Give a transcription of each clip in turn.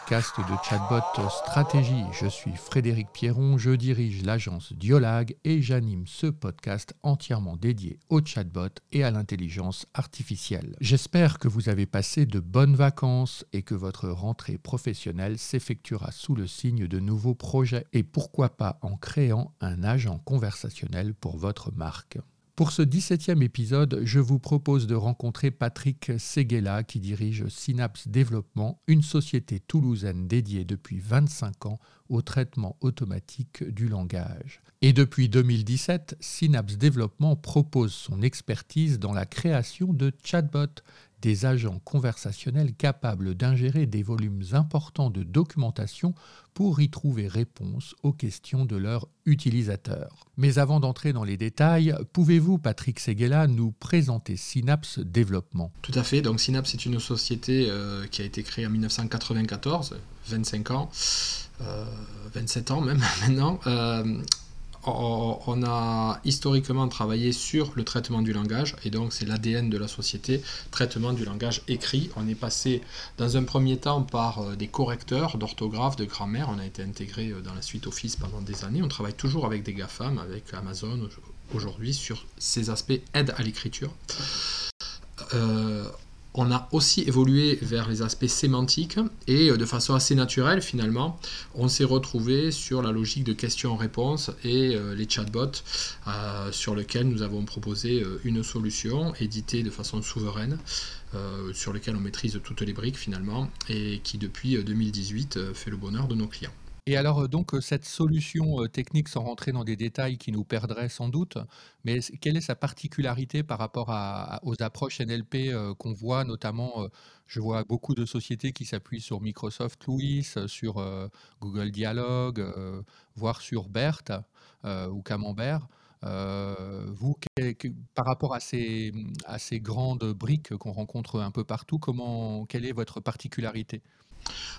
podcast de Chatbot Stratégie. Je suis Frédéric Pierron, je dirige l'agence Diolag et j'anime ce podcast entièrement dédié au chatbot et à l'intelligence artificielle. J'espère que vous avez passé de bonnes vacances et que votre rentrée professionnelle s'effectuera sous le signe de nouveaux projets et pourquoi pas en créant un agent conversationnel pour votre marque. Pour ce 17e épisode, je vous propose de rencontrer Patrick Seguela qui dirige Synapse Développement, une société toulousaine dédiée depuis 25 ans au traitement automatique du langage. Et depuis 2017, Synapse Développement propose son expertise dans la création de chatbots, des agents conversationnels capables d'ingérer des volumes importants de documentation pour y trouver réponse aux questions de leurs utilisateurs. Mais avant d'entrer dans les détails, pouvez-vous, Patrick Seguela, nous présenter Synapse Développement? Tout à fait. Donc Synapse est une société euh, qui a été créée en 1994, 25 ans, 27 euh, ans même maintenant. Euh, on a historiquement travaillé sur le traitement du langage, et donc c'est l'ADN de la société, traitement du langage écrit. On est passé dans un premier temps par euh, des correcteurs d'orthographe, de grammaire, on a été intégré euh, dans la suite Office pendant des années, on travaille toujours avec des GAFAM, avec Amazon aujourd'hui sur ces aspects aide à l'écriture. Euh, on a aussi évolué vers les aspects sémantiques et euh, de façon assez naturelle finalement, on s'est retrouvé sur la logique de questions-réponses et euh, les chatbots euh, sur lesquels nous avons proposé une solution éditée de façon souveraine. sur lequel on maîtrise toutes les briques finalement et qui depuis 2018 fait le bonheur de nos clients. Et alors, euh, donc, euh, cette solution euh, technique, sans rentrer dans des détails qui nous perdraient sans doute, mais quelle est sa particularité par rapport aux approches NLP qu'on voit, notamment, je vois beaucoup de sociétés qui s'appuient sur Microsoft Louis, sur Google Dialogue, voire sur BERT ou Camembert. vous, par rapport à ces, à ces grandes briques qu'on rencontre un peu partout, comment, quelle est votre particularité?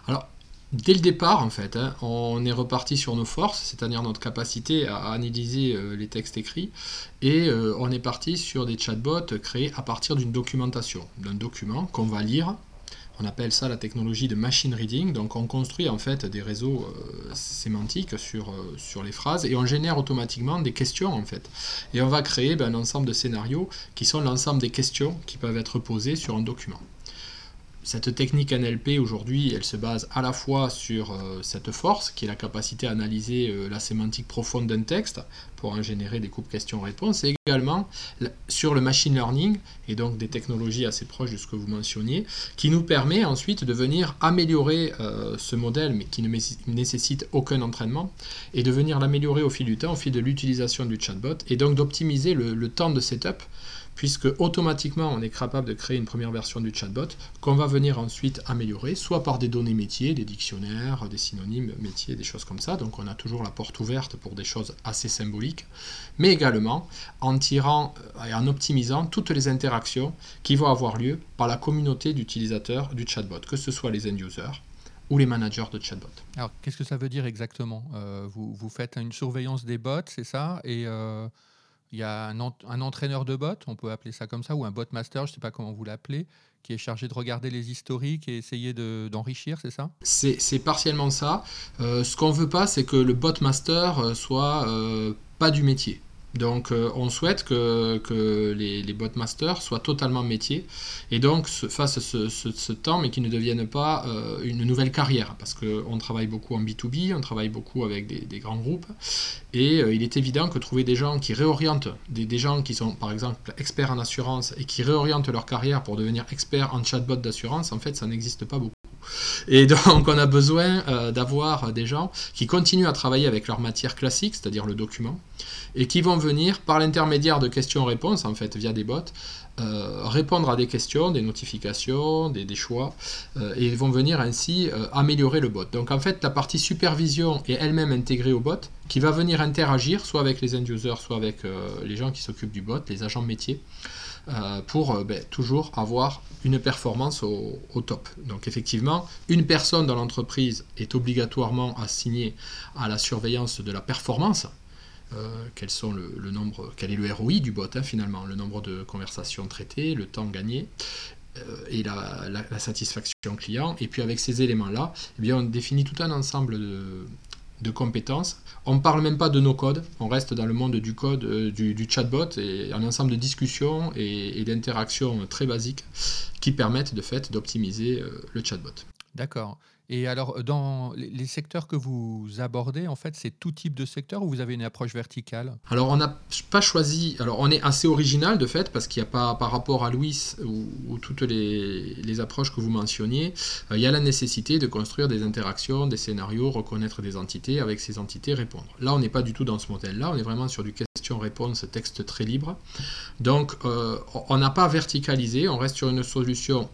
Alors, Dès le départ, en fait, hein, on est reparti sur nos forces, c'est-à-dire notre capacité à analyser euh, les textes écrits, et euh, on est parti sur des chatbots créés à partir d'une documentation, d'un document qu'on va lire. On appelle ça la technologie de machine reading. Donc on construit en fait des réseaux euh, sémantiques sur, les phrases et on génère automatiquement des questions en fait. Et on va créer ben, un ensemble de scénarios qui sont l'ensemble des questions qui peuvent être posées sur un document. Cette technique NLP aujourd'hui, elle se base à la fois sur euh, cette force, qui est la capacité à analyser euh, la sémantique profonde d'un texte pour en générer des coupes questions-réponses, et également sur le machine learning, et donc des technologies assez proches de ce que vous mentionniez, qui nous permet ensuite de venir améliorer euh, ce modèle, mais qui ne nécessite aucun entraînement, et de venir l'améliorer au fil du temps, au fil de l'utilisation du chatbot, et donc d'optimiser le temps de setup puisque automatiquement on est capable de créer une première version du chatbot qu'on va venir ensuite améliorer, soit par des données métiers, des dictionnaires, des synonymes métiers, des choses comme ça. Donc on a toujours la porte ouverte pour des choses assez symboliques, mais également en tirant euh, et en optimisant toutes les interactions qui vont avoir lieu par la communauté d'utilisateurs du chatbot, que ce soit les end-users, ou les managers de chatbot. Alors, qu'est-ce que ça veut dire exactement? Euh, vous, vous, faites une surveillance des bots, c'est ça? Et euh, il y a un, entraîneur de bot, on peut appeler ça comme ça, ou un bot master, je ne sais pas comment vous l'appelez, qui est chargé de regarder les historiques et essayer d'enrichir, c'est ça? C'est partiellement ça. Euh, ce qu'on veut pas, c'est que le bot master euh, soit euh, pas du métier. Donc euh, on souhaite que, les, les botmasters soient totalement métiers et donc fassent ce, temps mais qu'ils ne deviennent pas euh, une nouvelle carrière parce qu'on travaille beaucoup en B2B, on travaille beaucoup avec des, grands groupes et euh, il est évident que trouver des gens qui réorientent, des, des, gens qui sont par exemple experts en assurance et qui réorientent leur carrière pour devenir experts en chatbot d'assurance, en fait ça n'existe pas beaucoup. Et donc on a besoin euh, d'avoir des gens qui continuent à travailler avec leur matière classique, c'est-à-dire le document, et qui vont venir par l'intermédiaire de questions-réponses, en fait via des bots, euh, répondre à des questions, des notifications, des, choix, euh, et vont venir ainsi améliorer le bot. Donc en fait, la partie supervision est elle-même intégrée au bot, qui va venir interagir soit avec les end-users, soit avec les gens qui s'occupent du bot, les agents métiers, euh, pour euh, ben, toujours avoir une performance au, top. Donc effectivement, une personne dans l'entreprise est obligatoirement assignée à la surveillance de la performance. Euh, quel est le ROI du bot hein, finalement, le nombre de conversations traitées, le temps gagné. et la, satisfaction client. Et puis avec ces éléments-là, eh on définit tout un ensemble de, compétences. On ne parle même pas de nos codes, on reste dans le monde du code, du, chatbot, et un ensemble de discussions et, et d'interactions très basiques qui permettent de fait d'optimiser le chatbot. D'accord. Et alors, dans les secteurs que vous abordez, en fait, c'est tout type de secteur ou vous avez une approche verticale? Alors, on n'a pas choisi. Alors, on est assez original de fait, parce qu'il n'y a pas, par rapport à Louis ou, toutes les, approches que vous mentionniez, euh, il y a la nécessité de construire des interactions, des scénarios, reconnaître des entités, avec ces entités répondre. Là, on n'est pas du tout dans ce modèle-là, on est vraiment sur du question-réponse, texte très libre. Donc, euh, on n'a pas verticalisé, on reste sur une solution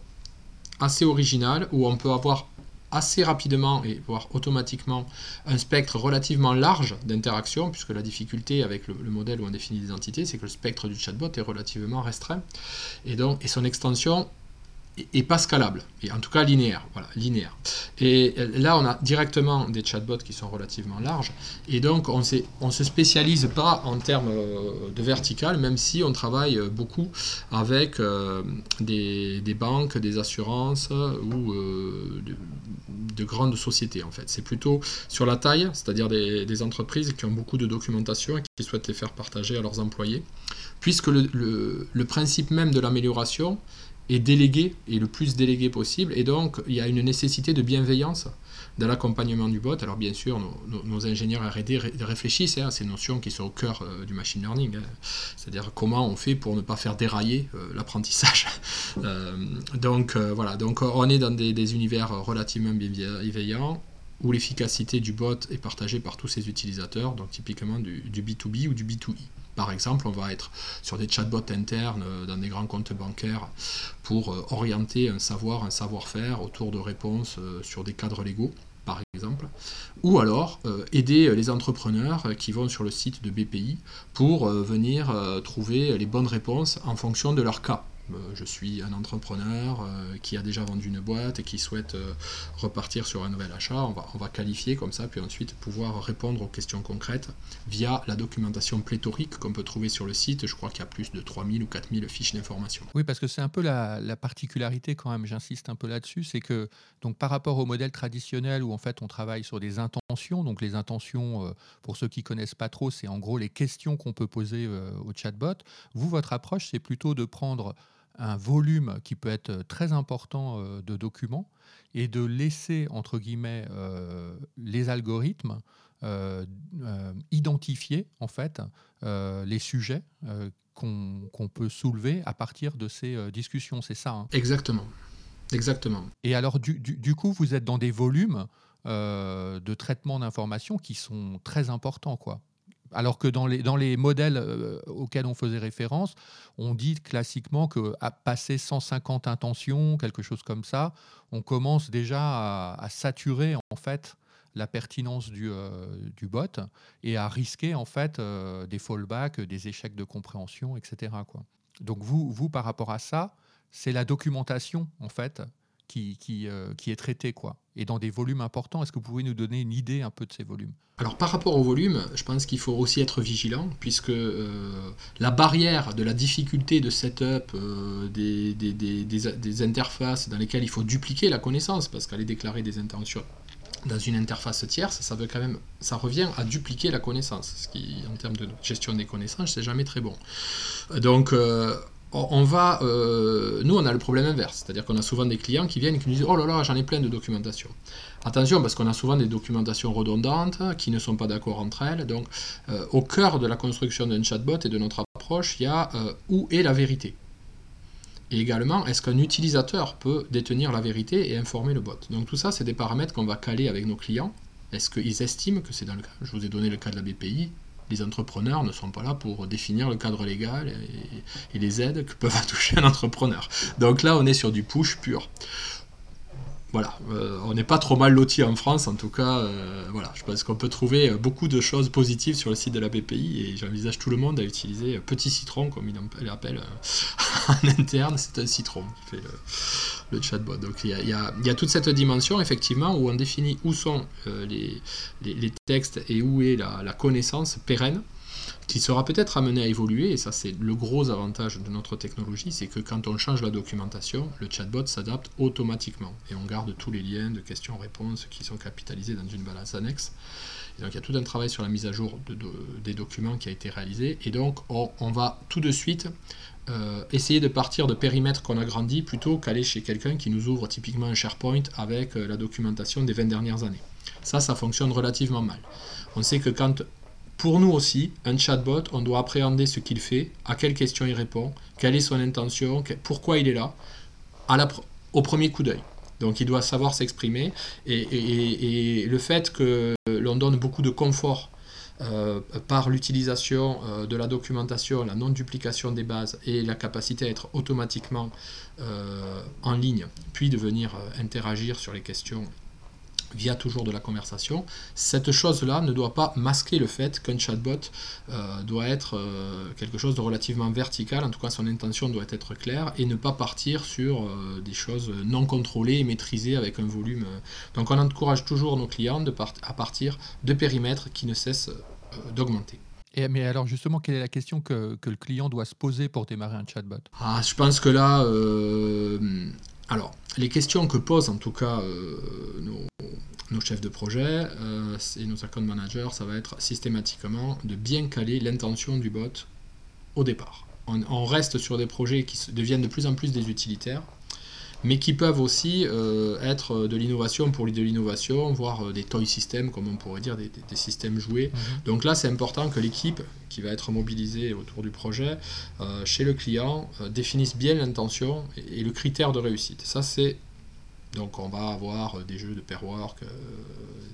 assez originale où on peut avoir assez rapidement et voire automatiquement un spectre relativement large d'interaction, puisque la difficulté avec le, modèle où on définit des entités, c'est que le spectre du chatbot est relativement restreint, et donc et son extension et pas scalable, et en tout cas linéaire. Voilà, linéaire. Et là, on a directement des chatbots qui sont relativement larges, et donc on ne se spécialise pas en termes euh, de vertical, même si on travaille beaucoup avec euh, des, banques, des assurances ou euh, de, grandes sociétés en fait. C'est plutôt sur la taille, c'est-à-dire des, entreprises qui ont beaucoup de documentation et qui souhaitent les faire partager à leurs employés, puisque le principe même de l'amélioration, est délégué, et le plus délégué possible, et donc il y a une nécessité de bienveillance dans l'accompagnement du bot. Alors bien sûr, nos, ingénieurs R&D réfléchissent hein, à ces notions qui sont au cœur euh, du machine learning, hein. c'est-à-dire comment on fait pour ne pas faire dérailler euh, l'apprentissage. Euh, donc voilà, donc on est dans des, univers relativement bienveillants où l'efficacité du bot est partagée par tous ses utilisateurs, donc typiquement du, du B2B ou du B2E. Par exemple, on va être sur des chatbots internes euh, dans des grands comptes bancaires pour euh, orienter un savoir, un savoir-faire autour de réponses euh, sur des cadres légaux par exemple, ou alors aider les entrepreneurs qui vont sur le site de BPI pour venir trouver les bonnes réponses en fonction de leur cas. Euh, je suis un entrepreneur euh, qui a déjà vendu une boîte et qui souhaite euh, repartir sur un nouvel achat. On va, on va qualifier comme ça, puis ensuite pouvoir répondre aux questions concrètes via la documentation pléthorique qu'on peut trouver sur le site. Je crois qu'il y a plus de 3000 ou 4000 fiches d'information. Oui, parce que c'est un peu la, la, particularité quand même, j'insiste un peu là-dessus, c'est que donc par rapport au modèle traditionnel où en fait on travaille sur des intentions, donc les intentions, pour ceux qui connaissent pas trop, c'est en gros les questions qu'on peut poser au chatbot. Vous, votre approche, c'est plutôt de prendre un volume qui peut être très important euh, de documents et de laisser, entre guillemets, euh, les algorithmes euh, identifier, en fait, les sujets qu'on peut soulever à partir de ces discussions. C'est ça hein? Exactement. Exactement. Et alors, du, du, coup, vous êtes dans des volumes de traitement d'informations qui sont très importants, quoi. Alors que dans les, dans les modèles euh, auxquels on faisait référence, on dit classiquement qu'à passer 150 intentions, quelque chose comme ça, on commence déjà à, saturer en fait la pertinence du, euh, du, bot et à risquer en fait euh, des fallbacks, des échecs de compréhension, etc. Donc vous, vous, par rapport à ça, c'est la documentation en fait qui, qui, est traitée quoi et dans des volumes importants. Est-ce que vous pouvez nous donner une idée un peu de ces volumes? Alors par rapport au volume, je pense qu'il faut aussi être vigilant, puisque euh, la barrière de la difficulté de setup euh, des, interfaces dans lesquelles il faut dupliquer la connaissance, parce qu'aller déclarer des intentions dans une interface tierce, ça veut quand même, ça revient à dupliquer la connaissance, ce qui, en termes de gestion des connaissances, c'est jamais très bon. Donc, euh, on va, euh, nous on a le problème inverse, c'est-à-dire qu'on a souvent des clients qui viennent et qui nous disent oh là là j'en ai plein de documentation. Attention parce qu'on a souvent des documentations redondantes qui ne sont pas d'accord entre elles. Donc euh, au cœur de la construction d'un chatbot et de notre approche, il y a euh, où est la vérité. Et également, est-ce qu'un utilisateur peut détenir la vérité et informer le bot? Donc tout ça, c'est des paramètres qu'on va caler avec nos clients. Est-ce qu'ils estiment que c'est dans le cas? Je vous ai donné le cas de la BPI les entrepreneurs ne sont pas là pour définir le cadre légal et, les aides que peuvent toucher un entrepreneur. Donc là, on est sur du push pur voilà, euh, on n'est pas trop mal loti en France, en tout cas, euh, voilà, je pense qu'on peut trouver beaucoup de choses positives sur le site de la BPI et j'envisage tout le monde à utiliser Petit Citron, comme il l'appelle euh, en interne, c'est un citron qui fait le, chatbot. Donc il y, a, toute cette dimension, effectivement, où on définit où sont les, textes et où est la, connaissance pérenne. Qui sera peut-être amené à évoluer, et ça c'est le gros avantage de notre technologie, c'est que quand on change la documentation, le chatbot s'adapte automatiquement, et on garde tous les liens de questions-réponses qui sont capitalisés dans une balance annexe. donc il y a tout un travail sur la mise à jour des documents qui a été réalisé, et donc on, va tout de suite euh, essayer de partir de périmètres qu'on a grandi plutôt qu'aller chez quelqu'un qui nous ouvre typiquement un SharePoint avec euh, la documentation des 20 dernières années. Ça, ça fonctionne relativement mal. On sait que quand, pour nous aussi, un chatbot, on doit appréhender ce qu'il fait, à quelles questions il répond, quelle est son intention, pourquoi il est là, au premier coup d'œil. Donc il doit savoir s'exprimer et, le fait que l'on donne beaucoup de confort euh, par l'utilisation euh, de la documentation, la non-duplication des bases et la capacité à être automatiquement euh, en ligne, puis de venir interagir sur les questions via toujours de la conversation, cette chose-là ne doit pas masquer le fait qu'un chatbot euh, doit être euh, quelque chose de relativement vertical, en tout cas son intention doit être claire, et ne pas partir sur euh, des choses non contrôlées et maîtrisées avec un volume. Donc on encourage toujours nos clients de à partir de périmètres qui ne cessent d'augmenter. Et, mais alors justement, quelle est la question que, que, le client doit se poser pour démarrer un chatbot? Ah, Je pense que là, alors, les questions que posent en tout cas nos, nos chefs de projet euh, et nos account managers, ça va être systématiquement de bien caler l'intention du bot au départ. On, reste sur des projets qui deviennent de plus en plus des utilitaires, mais qui peuvent aussi euh, être de l'innovation pour de l'innovation, voire euh, des toy systems, comme on pourrait dire, des, systèmes joués. Mhm. Donc là, c'est important que l'équipe qui va être mobilisée autour du projet, chez le client, définisse bien l'intention et, et, le critère de réussite. Ça, c'est donc on va avoir euh, des jeux de pair work, euh,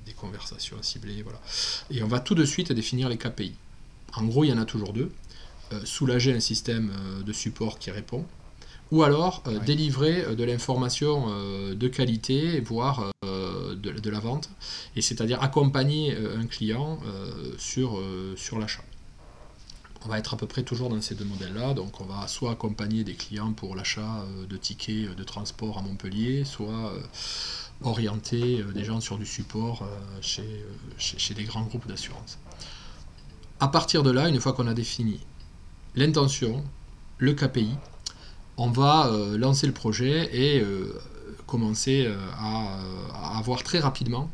des conversations ciblées, voilà. Et on va tout de suite définir les KPI. En gros, il y en a toujours deux. Euh, soulager un système de support qui répond, ou alors délivrer de l'information de qualité, voire de, la vente, et c'est-à-dire accompagner un client sur, sur l'achat on va être à peu près toujours dans ces deux modèles-là. Donc on va soit accompagner des clients pour l'achat euh, de tickets euh, de transport à Montpellier, soit euh, orienter des gens sur du support chez, chez, des grands groupes d'assurance. À partir de là, une fois qu'on a défini l'intention, le KPI, on va lancer le projet et commencer à, à, avoir très rapidement,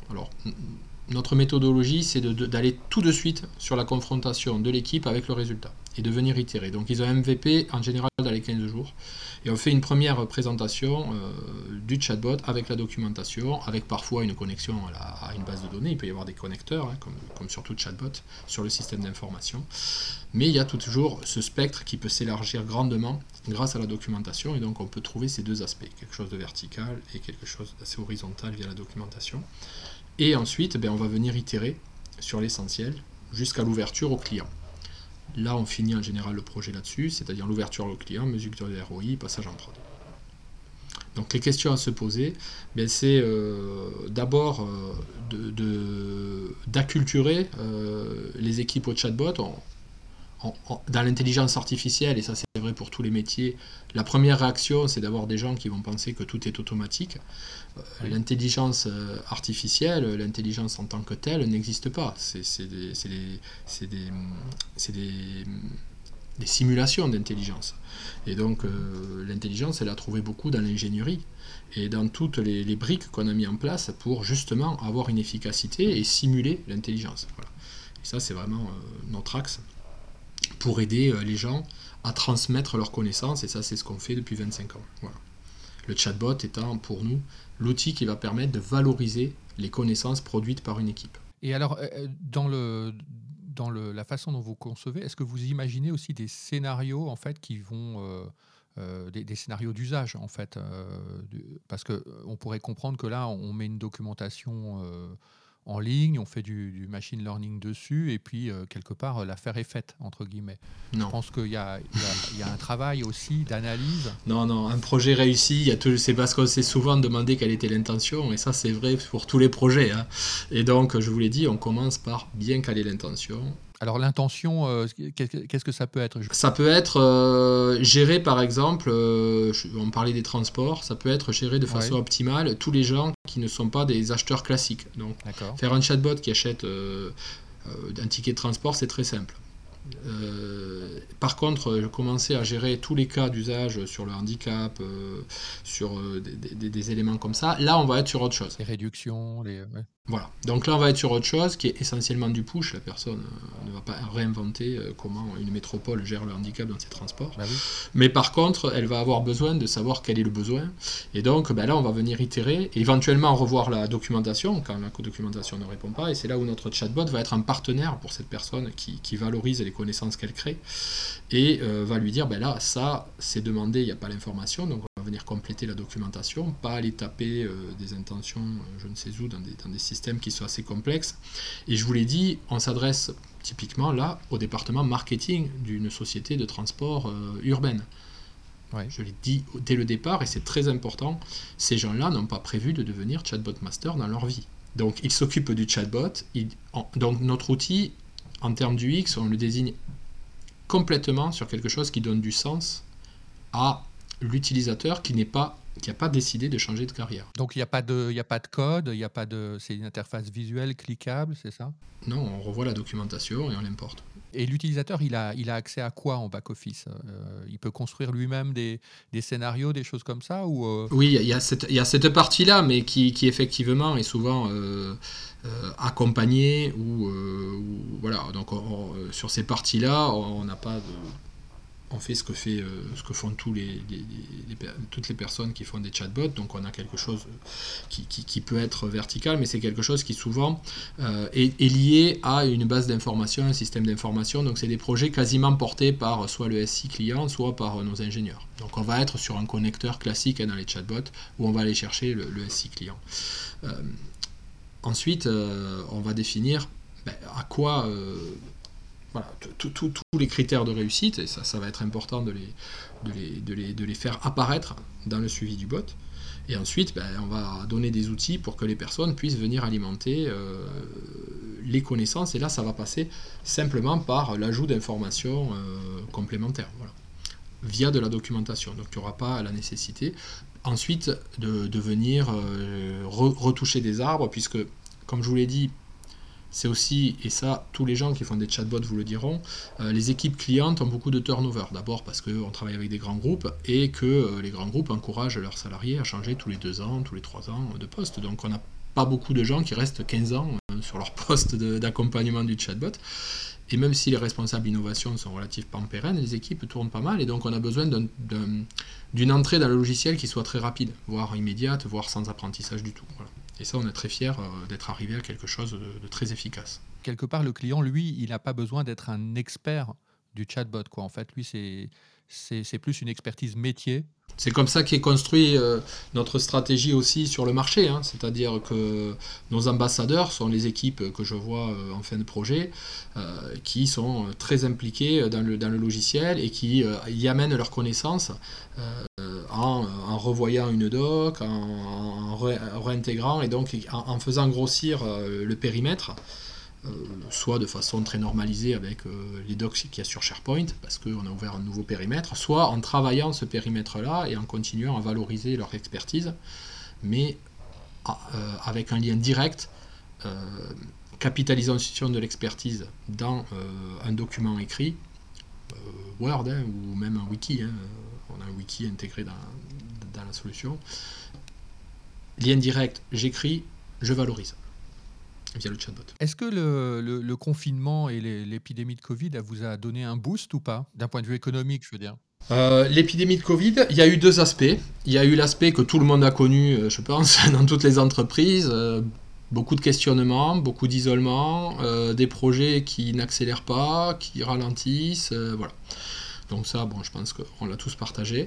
notre méthodologie, c'est d'aller tout de suite sur la confrontation de l'équipe avec le résultat et de venir itérer. Donc ils ont MVP en général dans les 15 jours. Et on fait une première présentation euh, du chatbot avec la documentation, avec parfois une connexion à, une base de données. Il peut y avoir des connecteurs, hein, comme, comme, sur tout chatbot, sur le système d'information. Mais il y a toujours ce spectre qui peut s'élargir grandement grâce à la documentation. Et donc on peut trouver ces deux aspects, quelque chose de vertical et quelque chose d'assez horizontal via la documentation. Et ensuite, ben, on va venir itérer sur l'essentiel jusqu'à l'ouverture au client. Là, on finit en général le projet là-dessus, c'est-à-dire l'ouverture au client, mesure de ROI, passage en prod. Donc les questions à se poser, ben, c'est euh, d'abord euh, d'acculturer euh, les équipes au chatbot dans l'intelligence artificielle, et ça c'est vrai pour tous les métiers, la première réaction c'est d'avoir des gens qui vont penser que tout est automatique. Euh, l'intelligence euh, artificielle, l'intelligence en tant que telle n'existe pas. C'est des, des, des, simulations d'intelligence. Et donc euh, l'intelligence, elle a trouvé beaucoup dans l'ingénierie et dans toutes les, briques qu'on a mis en place pour justement avoir une efficacité et simuler l'intelligence. Et ça c'est vraiment notre axe pour aider euh, les gens à transmettre leurs connaissances, et ça c'est ce qu'on fait depuis 25 ans. Voilà. Le chatbot étant pour nous l'outil qui va permettre de valoriser les connaissances produites par une équipe. Et alors, euh, euh, dans, le, dans le, la façon dont vous concevez, est-ce que vous imaginez aussi des scénarios en fait qui vont... des, scénarios d'usage en fait, parce que on pourrait comprendre que là on met une documentation en ligne, on fait du, machine learning dessus, et puis euh, quelque part, l'affaire est faite, entre guillemets. Je pense qu'il y, a un travail aussi d'analyse. Non, non, un projet réussi, c'est parce qu'on s'est souvent demandé quelle était l'intention, et ça c'est vrai pour tous les projets. Hein. Et donc, je vous l'ai dit, on commence par bien caler l'intention, alors l'intention, euh, qu'est-ce que ça peut être Ça peut être euh, géré par exemple, euh, on parlait des transports, ça peut être géré de façon optimale tous les gens qui ne sont pas des acheteurs classiques. Donc faire un chatbot qui achète un ticket de transport, c'est très simple. Euh, par contre, commencer à gérer tous les cas d'usage sur le handicap, euh, sur euh, des, éléments comme ça, là, on va être sur autre chose. Les réductions, les... Voilà. Donc là, on va être sur autre chose qui est essentiellement du push. La personne ne va pas réinventer comment une métropole gère le handicap dans ses transports. Bah Mais par contre, elle va avoir besoin de savoir quel est le besoin. Et donc, ben là, on va venir itérer et éventuellement revoir la documentation quand la documentation ne répond pas. Et c'est là où notre chatbot va être un partenaire pour cette personne qui, qui valorise les connaissances qu'elle crée et euh, va lui dire ben là, ça, c'est demandé, il n'y a pas l'information, donc venir compléter la documentation, pas aller taper euh, des intentions, euh, je ne sais où, dans des, dans des, systèmes qui sont assez complexes. Et je vous l'ai dit, on s'adresse typiquement là au département marketing d'une société de transport urbaine. Je l'ai dit dès le départ, et c'est très important, ces gens-là n'ont pas prévu de devenir chatbot master dans leur vie. Donc ils s'occupent du chatbot. donc notre outil, en termes du X, on le désigne complètement sur quelque chose qui donne du sens à l'utilisateur qui n'est pas qui n'a pas décidé de changer de carrière. Donc il n'y a pas de a pas de code, il a pas de c'est une interface visuelle cliquable, c'est ça? Non, on revoit la documentation et on l'importe. Et l'utilisateur, il a, il a accès à quoi en back-office euh, Il peut construire lui-même des, des, scénarios, des choses comme ça ou euh Oui, il y, a cette, il y a cette partie-là, mais qui, qui, effectivement est souvent euh, euh, accompagné ou, voilà donc sur ces parties là on n'a pas de on fait ce que fait euh, ce que font tous les, toutes les personnes qui font des chatbots. Donc on a quelque chose qui, peut être vertical mais c'est quelque chose qui souvent est, est, lié à une base d'information un système d'information. Donc c'est des projets quasiment portés par soit le SI client soit par nos ingénieurs. Donc on va être sur un connecteur classique dans les chatbots où on va aller chercher le, SI client. Ensuite, euh, on va définir ben, à quoi euh, voilà, tous les critères de réussite, et ça, va être important de les, faire apparaître dans le suivi du bot. Et ensuite, ben, on va donner des outils pour que les personnes puissent venir alimenter euh, les connaissances. Et là, ça va passer simplement par l'ajout d'informations complémentaires, voilà, via de la documentation. Donc, il n'y aura pas la nécessité ensuite de, venir euh, retoucher des arbres, puisque, comme je vous l'ai dit, c'est aussi, et ça, tous les gens qui font des chatbots vous le diront, euh, les équipes clientes ont beaucoup de turnover. D'abord parce qu'on travaille avec des grands groupes et que euh, les grands groupes encouragent leurs salariés à changer tous les deux ans, tous les trois ans de poste. Donc on n'a pas beaucoup de gens qui restent 15 ans sur leur poste d'accompagnement du chatbot. Et même si les responsables innovation sont relativement pérennes, les équipes tournent pas mal et donc on a besoin d'une entrée dans le logiciel qui soit très rapide, voire immédiate, voire sans apprentissage du tout. Et ça, on est très fiers euh, d'être arrivé à quelque chose de, très efficace. Quelque part, le client, lui, il n'a pas besoin d'être un expert du chatbot. Quoi. En fait, lui, c'est plus une expertise métier c'est comme ça qu'est construit euh, notre stratégie aussi sur le marché. Hein. C'est-à-dire que nos ambassadeurs sont les équipes que je vois euh, en fin de projet, euh, qui sont très impliquées dans le, dans le logiciel et qui y amènent leurs connaissances en, revoyant une doc, en, réintégrant et donc en faisant grossir le périmètre. Euh, soit de façon très normalisée avec euh, les docs qu'il y a sur SharePoint, parce qu'on a ouvert un nouveau périmètre, soit en travaillant ce périmètre-là et en continuant à valoriser leur expertise, mais euh, avec un lien direct, capitalisation de l'expertise dans un document écrit, Word hein, ou même un wiki, hein, on a un wiki intégré dans la solution. Lien direct, j'écris, je valorise via le chatbot. Est-ce que le, confinement et l'épidémie de Covid vous a donné un boost ou pas D'un point de vue économique, je veux dire? Euh, L'épidémie de Covid, il y a eu deux aspects. Il y a eu l'aspect que tout le monde a connu, euh, je pense, dans toutes les entreprises. Euh, beaucoup de questionnements, beaucoup d'isolement, des projets qui n'accélèrent pas, qui ralentissent, voilà. Donc ça, bon, je pense qu'on l'a tous partagé.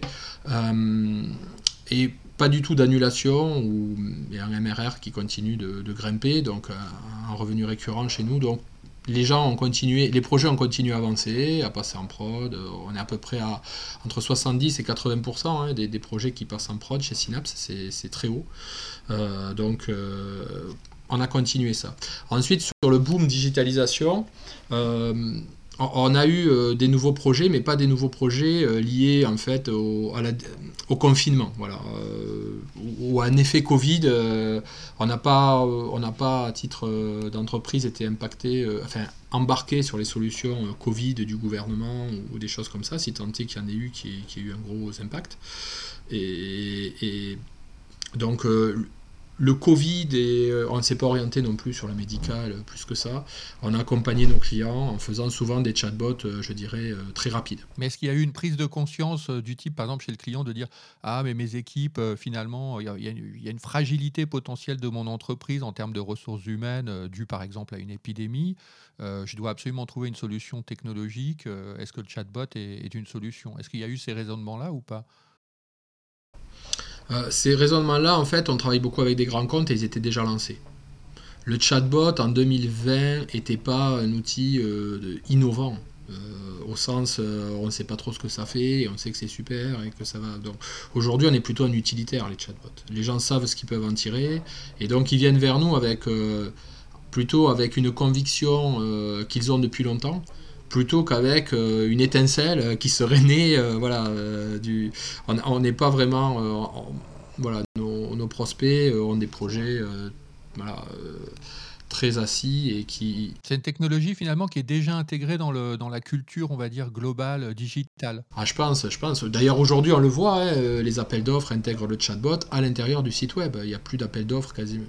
et pas du tout d'annulation ou et un MRR qui continue de, grimper, donc un revenu récurrent chez nous. Donc les gens ont continué, les projets ont continué à avancer, à passer en prod. On est à peu près à entre 70 et 80% hein, des, projets qui passent en prod chez Synapse, c'est très haut. Euh, donc euh, on a continué ça. Ensuite sur le boom digitalisation. Euh, on a eu euh, des nouveaux projets, mais pas des nouveaux projets euh, liés en fait au, confinement, euh, ou, à un effet Covid. on n'a pas, à titre d'entreprise été impacté, enfin embarqué sur les solutions Covid du gouvernement ou, des choses comme ça, si tant est qu'il y en ait eu qui, qui a eu un gros impact. Et donc le Covid, euh, on ne s'est pas orienté non plus sur la médicale plus que ça. On a accompagné nos clients en faisant souvent des chatbots, euh, je dirais, euh, très rapides. Mais est-ce qu'il y a eu une prise de conscience du type, par exemple, chez le client, de dire Ah, mais mes équipes, finalement, il y, a une fragilité potentielle de mon entreprise en termes de ressources humaines, due par exemple à une épidémie. je dois absolument trouver une solution technologique. est-ce que le chatbot est une solution Est-ce qu'il y a eu ces raisonnements-là ou pas? Euh, ces raisonnements-là, en fait, on travaille beaucoup avec des grands comptes et ils étaient déjà lancés. Le chatbot en 2020 n'était pas un outil euh, innovant. Euh, au sens, on ne sait pas trop ce que ça fait, on sait que c'est super et que ça va. Donc aujourd'hui, on est plutôt un utilitaire les chatbots. Les gens savent ce qu'ils peuvent en tirer, et donc ils viennent vers nous avec plutôt avec une conviction qu'ils ont depuis longtemps plutôt qu'avec euh, une étincelle qui serait née. Euh, voilà, euh, du, on n'est pas vraiment. voilà, nos, prospects ont des projets voilà, très assis et qui. C'est une technologie finalement qui est déjà intégrée dans, le, dans la culture, on va dire, globale, digitale. Ah, je pense, je pense. D'ailleurs, aujourd'hui, on le voit, hein, les appels d'offres intègrent le chatbot à l'intérieur du site web. Il n'y a plus d'appels d'offres quasiment.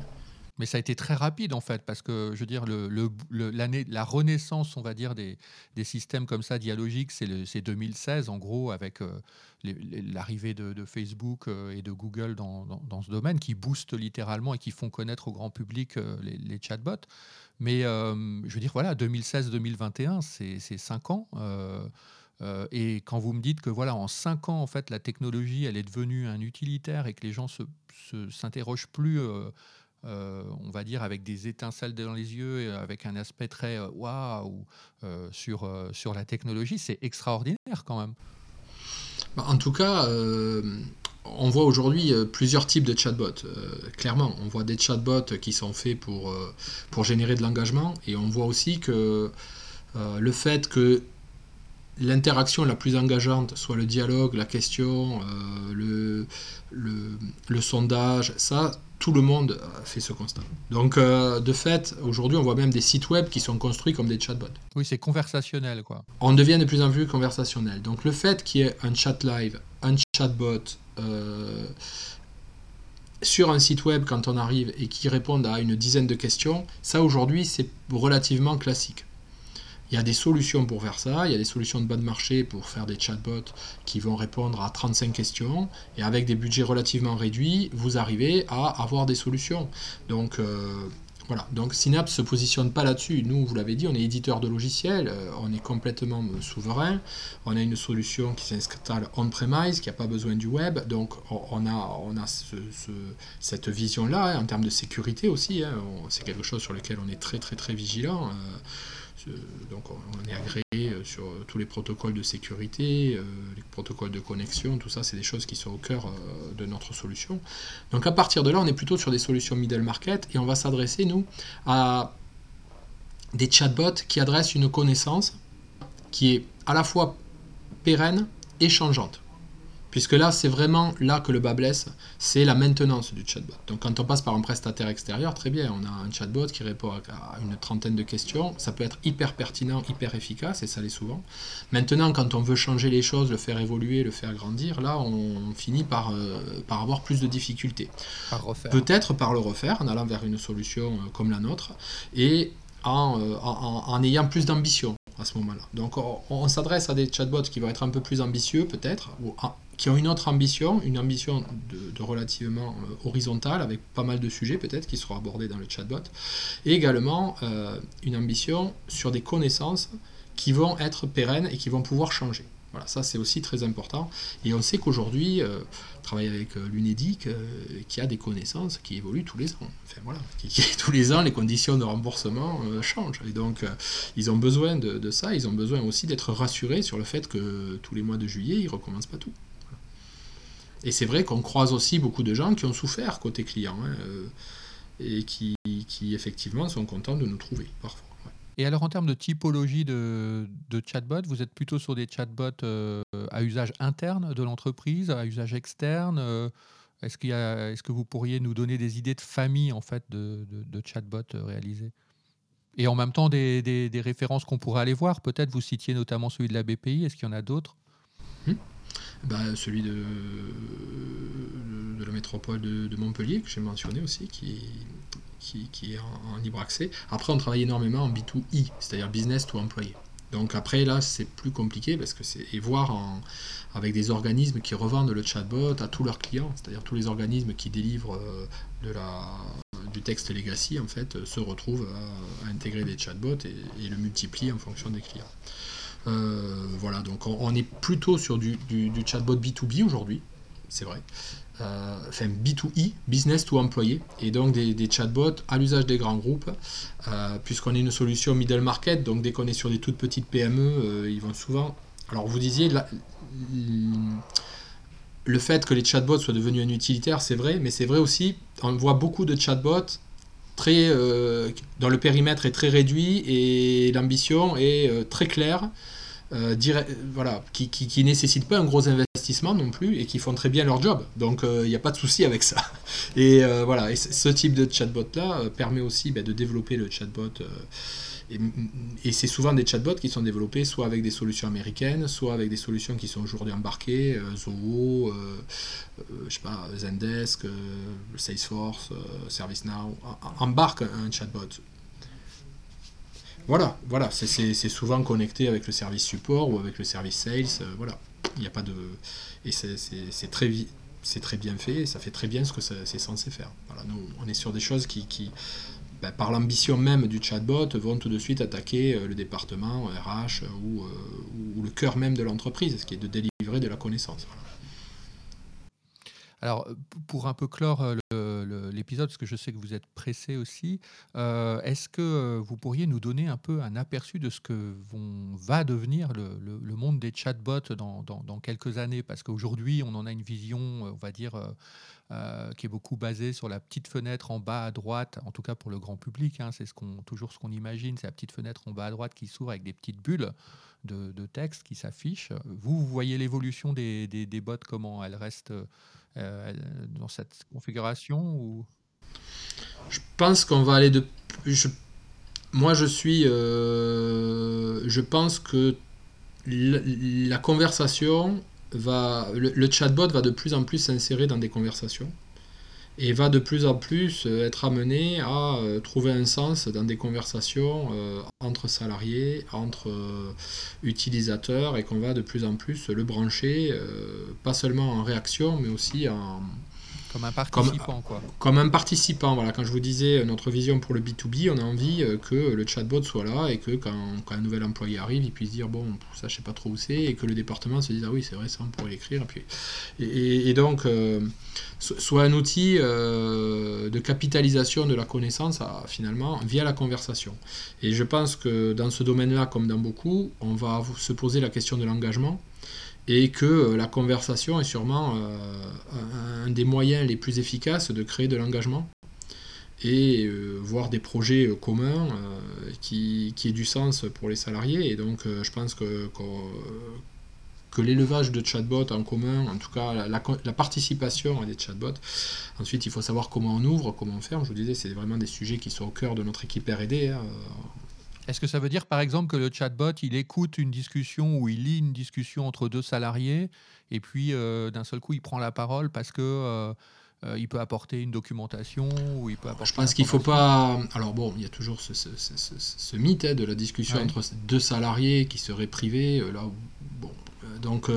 Mais ça a été très rapide en fait, parce que je dire, le, l'année, la renaissance, on va dire, des, des systèmes comme ça dialogiques, c'est, 2016 en gros, avec euh, l'arrivée de, Facebook euh, et de Google dans, dans, ce domaine, qui boostent littéralement et qui font connaître au grand public euh, les, chatbots. Mais je veux dire, voilà, 2016-2021, c'est, c'est 5 ans. et quand vous me dites que voilà, en 5 ans, en fait, la technologie, elle est devenue un utilitaire et que les gens se, se s'interrogent plus on va dire, avec des étincelles dans les yeux, et avec un aspect très euh, waouh euh, sur, sur la technologie, c'est extraordinaire quand même. Bah, en tout cas, on voit aujourd'hui plusieurs types de chatbots. clairement, on voit des chatbots qui sont faits pour, pour générer de l'engagement, et on voit aussi que le fait que l'interaction la plus engageante soit le dialogue, la question, le, le, le, sondage, ça, tout le monde fait ce constat. Donc, euh, de fait, aujourd'hui, on voit même des sites web qui sont construits comme des chatbots. Oui, c'est conversationnel, quoi. On devient de plus en plus conversationnel. Donc, le fait qu'il y ait un chat live, un chatbot euh, sur un site web quand on arrive et qui réponde à une dizaine de questions, ça aujourd'hui, c'est relativement classique. Il y a des solutions pour faire ça, il y a des solutions de bas de marché pour faire des chatbots qui vont répondre à 35 questions, et avec des budgets relativement réduits, vous arrivez à avoir des solutions. Donc euh, voilà, donc Synapse se positionne pas là-dessus. Nous, vous l'avez dit, on est éditeur de logiciels, euh, on est complètement souverain, on a une solution qui s'installe on-premise, qui n'a pas besoin du web, donc on a, on a cette vision-là, hein, en termes de sécurité aussi, hein. c'est quelque chose sur lequel on est très très très vigilant. Euh, donc on est agréé euh, sur tous les protocoles de sécurité, euh, les protocoles de connexion, tout ça c'est des choses qui sont au cœur euh, de notre solution. Donc à partir de là on est plutôt sur des solutions middle market et on va s'adresser nous à des chatbots qui adressent une connaissance qui est à la fois pérenne et changeante. Puisque là, c'est vraiment là que le bas blesse, c'est la maintenance du chatbot. Donc quand on passe par un prestataire extérieur, très bien, on a un chatbot qui répond à une trentaine de questions, ça peut être hyper pertinent, hyper efficace, et ça l'est souvent. Maintenant, quand on veut changer les choses, le faire évoluer, le faire grandir, là, on finit par, euh, par avoir plus de difficultés. Peut-être par le refaire, en allant vers une solution euh, comme la nôtre, et en, euh, en, en ayant plus d'ambition à ce moment-là. Donc on, s'adresse à des chatbots qui vont être un peu plus ambitieux peut-être, ou qui ont une autre ambition, une ambition de, relativement euh, horizontale, avec pas mal de sujets peut-être qui seront abordés dans le chatbot, et également euh, une ambition sur des connaissances qui vont être pérennes et qui vont pouvoir changer. Voilà, ça c'est aussi très important. Et on sait qu'aujourd'hui, euh, on travaille avec l'UNEDIC, qui a des connaissances qui évoluent tous les ans. Enfin voilà, tous les ans, les conditions de remboursement changent. Et donc, ils ont besoin de, de, ça. Ils ont besoin aussi d'être rassurés sur le fait que tous les mois de juillet, ils recommencent pas tout. Et c'est vrai qu'on croise aussi beaucoup de gens qui ont souffert côté client hein, euh, et qui, qui, effectivement sont contents de nous trouver parfois. Et alors en termes de typologie de, de chatbot, vous êtes plutôt sur des chatbots euh, à usage interne de l'entreprise, à usage externe euh, Est-ce qu'il est que vous pourriez nous donner des idées de famille en fait de, de, chatbots réalisés? Et en même temps des, des, références qu'on pourrait aller voir. Peut-être vous citiez notamment celui de la BPI. Est-ce qu'il y en a d'autres? Hmm. Bah, celui de, de, la métropole de, Montpellier que j'ai mentionné aussi, qui, qui, est en, libre accès. Après, on travaille énormément en B2I, c'est-à-dire business to employé. Donc après, là, c'est plus compliqué parce que c'est et voir avec des organismes qui revendent le chatbot à tous leurs clients, c'est-à-dire tous les organismes qui délivrent euh, du texte legacy, en fait, euh, se retrouvent à, intégrer des chatbots et, le multiplient en fonction des clients. Euh, voilà, donc on, est plutôt sur du, chatbot B2B aujourd'hui, c'est vrai. Euh, enfin B2E, business to employé, et donc des, chatbots à l'usage des grands groupes, euh, puisqu'on est une solution middle market, donc dès qu'on est sur des toutes petites PME, ils vont souvent... Alors vous disiez, le fait que les chatbots soient devenus un utilitaire, c'est vrai, mais c'est vrai aussi, on voit beaucoup de chatbots très, dont le périmètre est très réduit et l'ambition est très claire. Euh, voilà, qui, qui, nécessitent pas un gros investissement non plus et qui font très bien leur job. Donc il euh, n'y a pas de souci avec ça. Et euh, voilà, ce type de chatbot là permet aussi ben, de développer le chatbot. Et, c'est souvent des chatbots qui sont développés soit avec des solutions américaines, soit avec des solutions qui sont aujourd'hui embarquées, Zoho, je sais pas, Zendesk, Salesforce, ServiceNow, embarque un chatbot voilà, voilà, c'est souvent connecté avec le service support ou avec le service sales. Euh, voilà, il n'y a pas de. Et c'est très, bien fait ça fait très bien ce que c'est censé faire. Voilà, nous, on est sur des choses qui ben, par l'ambition même du chatbot, vont tout de suite attaquer euh, le département RH euh, ou, ou le cœur même de l'entreprise, ce qui est de délivrer de la connaissance. Alors, pour un peu clore l'épisode, parce que je sais que vous êtes pressé aussi, est-ce que vous pourriez nous donner un peu un aperçu de ce que va devenir le, monde des chatbots dans, quelques années? Parce qu'aujourd'hui, on en a une vision, on va dire, qui est beaucoup basée sur la petite fenêtre en bas à droite, en tout cas pour le grand public, hein, c'est toujours ce qu'on imagine, c'est la petite fenêtre en bas à droite qui s'ouvre avec des petites bulles de, texte qui s'affichent. Vous, vous voyez l'évolution des, des, comment elle reste euh, dans cette configuration ou... Je pense qu'on va aller de. Moi, je suis. Euh, je pense que la, conversation va. le, chatbot va de plus en plus s'insérer dans des conversations et va de plus en plus euh, être amené à euh, trouver un sens dans des conversations euh, entre salariés, entre utilisateurs, et qu'on va de plus en plus le brancher, pas seulement en réaction, mais aussi en, comme un participant, comme, quoi. Comme un participant, voilà. Quand je vous disais euh, notre vision pour le B2B, on a envie euh, que le chatbot soit là et que quand, un nouvel employé arrive, il puisse dire bon, ça je sais pas trop où c'est, et que le département se dise ah oui, c'est vrai, ça on pourrait l'écrire. Et, et, donc, euh, soit un outil de capitalisation de la connaissance finalement via la conversation. Et je pense que dans ce domaine-là, comme dans beaucoup, on va se poser la question de l'engagement et que euh, la conversation est sûrement euh, un des moyens les plus efficaces de créer de l'engagement et euh, voir des projets communs qui, qui aient du sens pour les salariés. Et donc je pense que, que, l'élevage de chatbots en commun, en tout cas la, participation à des chatbots, ensuite il faut savoir comment on ouvre, comment on fait. Je vous disais, c'est vraiment des sujets qui sont au cœur de notre équipe RD. Est-ce que ça veut dire, par exemple, que le chatbot, il écoute une discussion ou il lit une discussion entre deux salariés et puis euh, d'un seul coup, il prend la parole parce que euh, euh, il peut apporter une documentation ou il peut Je pense qu'il ne faut pas. Alors bon, il y a toujours ce, mythe hein, de la discussion entre deux salariés qui serait privée. Là, bon, donc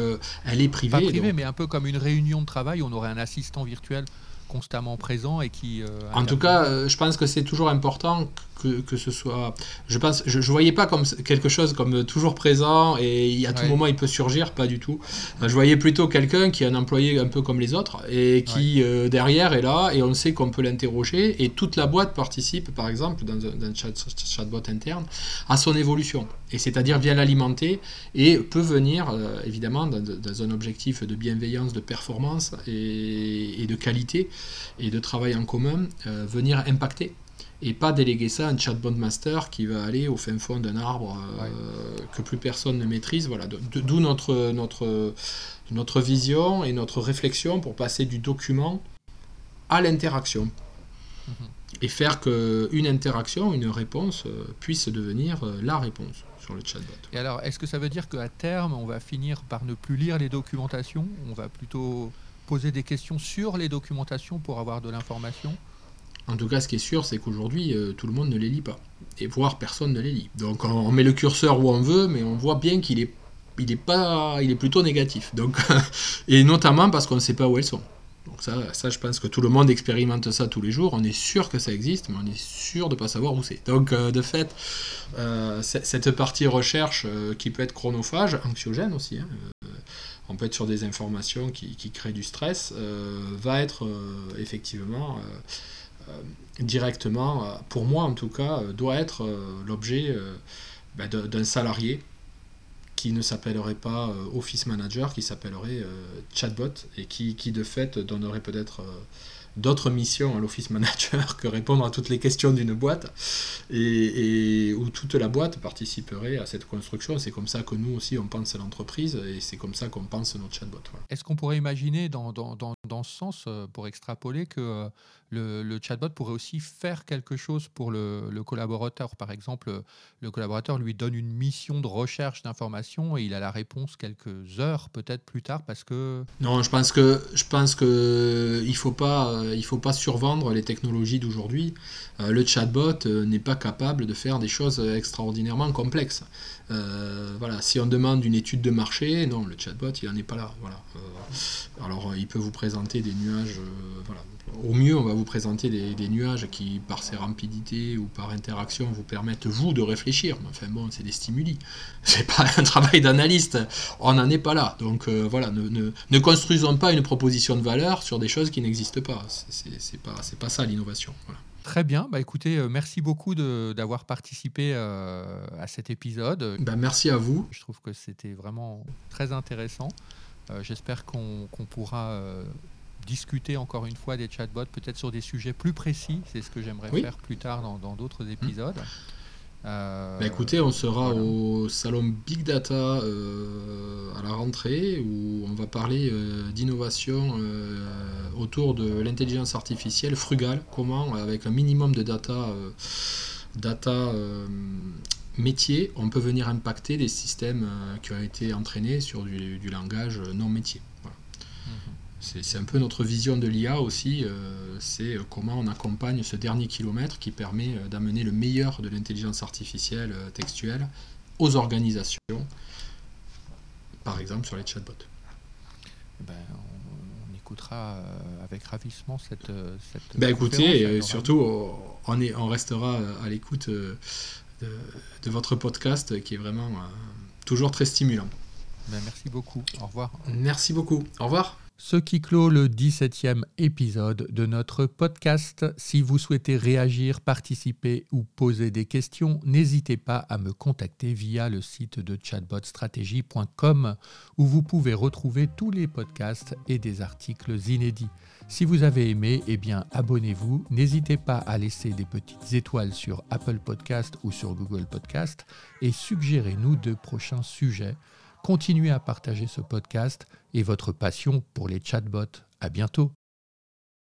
elle est privée. Pas privée, mais un peu comme une réunion de travail. On aurait un assistant virtuel constamment présent et qui. en tout cas, je pense que c'est toujours important que, que, ce soit. Je pense, je, je, voyais pas comme quelque chose comme toujours présent et à tout moment il peut surgir, pas du tout. Je voyais plutôt quelqu'un qui est un employé un peu comme les autres et qui euh, derrière est là et on sait qu'on peut l'interroger et toute la boîte participe, par exemple, dans un, chat, chatbot interne, à son évolution. Et c'est-à-dire vient l'alimenter et peut venir, euh, évidemment, dans, dans, un objectif de bienveillance, de performance et, et, de qualité et de travail en commun, euh, venir impacter et pas déléguer ça à un chatbot master qui va aller au fin fond d'un arbre euh, que plus personne ne maîtrise. Voilà, d'où notre, notre, notre vision et notre réflexion pour passer du document à l'interaction. Mhm. Et faire qu'une interaction, une réponse euh, puisse devenir euh, la réponse sur le chatbot. Et alors, est-ce que ça veut dire qu'à terme, on va finir par ne plus lire les documentations? On va plutôt poser des questions sur les documentations pour avoir de l'information? En tout cas, ce qui est sûr, c'est qu'aujourd'hui, euh, tout le monde ne les lit pas. Et voire personne ne les lit. Donc on, met le curseur où on veut, mais on voit bien qu'il est, il est, pas, il est plutôt négatif. Donc, et notamment parce qu'on ne sait pas où elles sont. Donc ça, ça, je pense que tout le monde expérimente ça tous les jours. On est sûr que ça existe, mais on est sûr de ne pas savoir où c'est. Donc euh, de fait, euh, cette partie recherche qui peut être chronophage, anxiogène aussi, hein, on peut être sur des informations qui, créent du stress, va être effectivement directement, euh, pour moi en tout cas, euh, doit être l'objet ben, d'un salarié qui ne s'appellerait pas Office Manager, qui s'appellerait Chatbot, et qui, qui, de fait donnerait peut-être d'autres missions à l'office manager que répondre à toutes les questions d'une boîte et, où toute la boîte participerait à cette construction. C'est comme ça que nous aussi on pense à l'entreprise et c'est comme ça qu'on pense notre chatbot. Est-ce qu'on pourrait imaginer dans, dans, dans, ce sens, pour extrapoler, que le, chatbot pourrait aussi faire quelque chose pour le, collaborateur. Par exemple, le collaborateur lui donne une mission de recherche d'informations et il a la réponse quelques heures peut-être plus tard parce que... Non, je pense que je pense que il faut pas il faut pas survendre les technologies d'aujourd'hui. Euh, le chatbot euh, n'est pas capable de faire des choses extraordinairement complexes. Euh, voilà, si on demande une étude de marché, non, le chatbot il n'en est pas là. Voilà. alors il peut vous présenter des nuages, voilà, au mieux, on va vous présenter des, nuages qui, par ces rapidités ou par interaction, vous permettent, vous, de réfléchir. Enfin bon, c'est des stimuli. C'est pas un travail d'analyste. On n'en est pas là. Donc euh, voilà, ne, construisons pas une proposition de valeur sur des choses qui n'existent pas. C'est pas, pas ça l'innovation. Très bien. Bah, écoutez, euh, merci beaucoup d'avoir participé euh, à cet épisode. Bah, merci à vous. Je trouve que c'était vraiment très intéressant. J'espère qu'on pourra discuter encore une fois des chatbots, peut-être sur des sujets plus précis. C'est ce que j'aimerais faire plus tard dans d'autres épisodes. Euh, bah, écoutez, on sera au salon Big Data euh, à la rentrée où on va parler euh, d'innovation autour de l'intelligence artificielle frugale. Comment, avec un minimum de data, data métier, on peut venir impacter des systèmes qui ont été entraînés sur du, langage non métier. C'est un peu notre vision de l'IA aussi, euh, c'est comment on accompagne ce dernier kilomètre qui permet euh, d'amener le meilleur de l'intelligence artificielle euh, textuelle aux organisations, par exemple sur les chatbots. Eh ben, on, écoutera avec ravissement cette... cette ben écoutez, surtout on, est, on restera à l'écoute de, de, votre podcast qui est vraiment toujours très stimulant. Ben, merci beaucoup, au revoir. Merci beaucoup, au revoir ce qui clôt le 17e épisode de notre podcast. Si vous souhaitez réagir, participer ou poser des questions, n'hésitez pas à me contacter via le site de chatbotstratégie.com où vous pouvez retrouver tous les podcasts et des articles inédits. Si vous avez aimé, eh bien abonnez-vous. N'hésitez pas à laisser des petites étoiles sur Apple Podcast ou sur Google Podcast et suggérez-nous de prochains sujets. Continuez à partager ce podcast et votre passion pour les chatbots. À bientôt.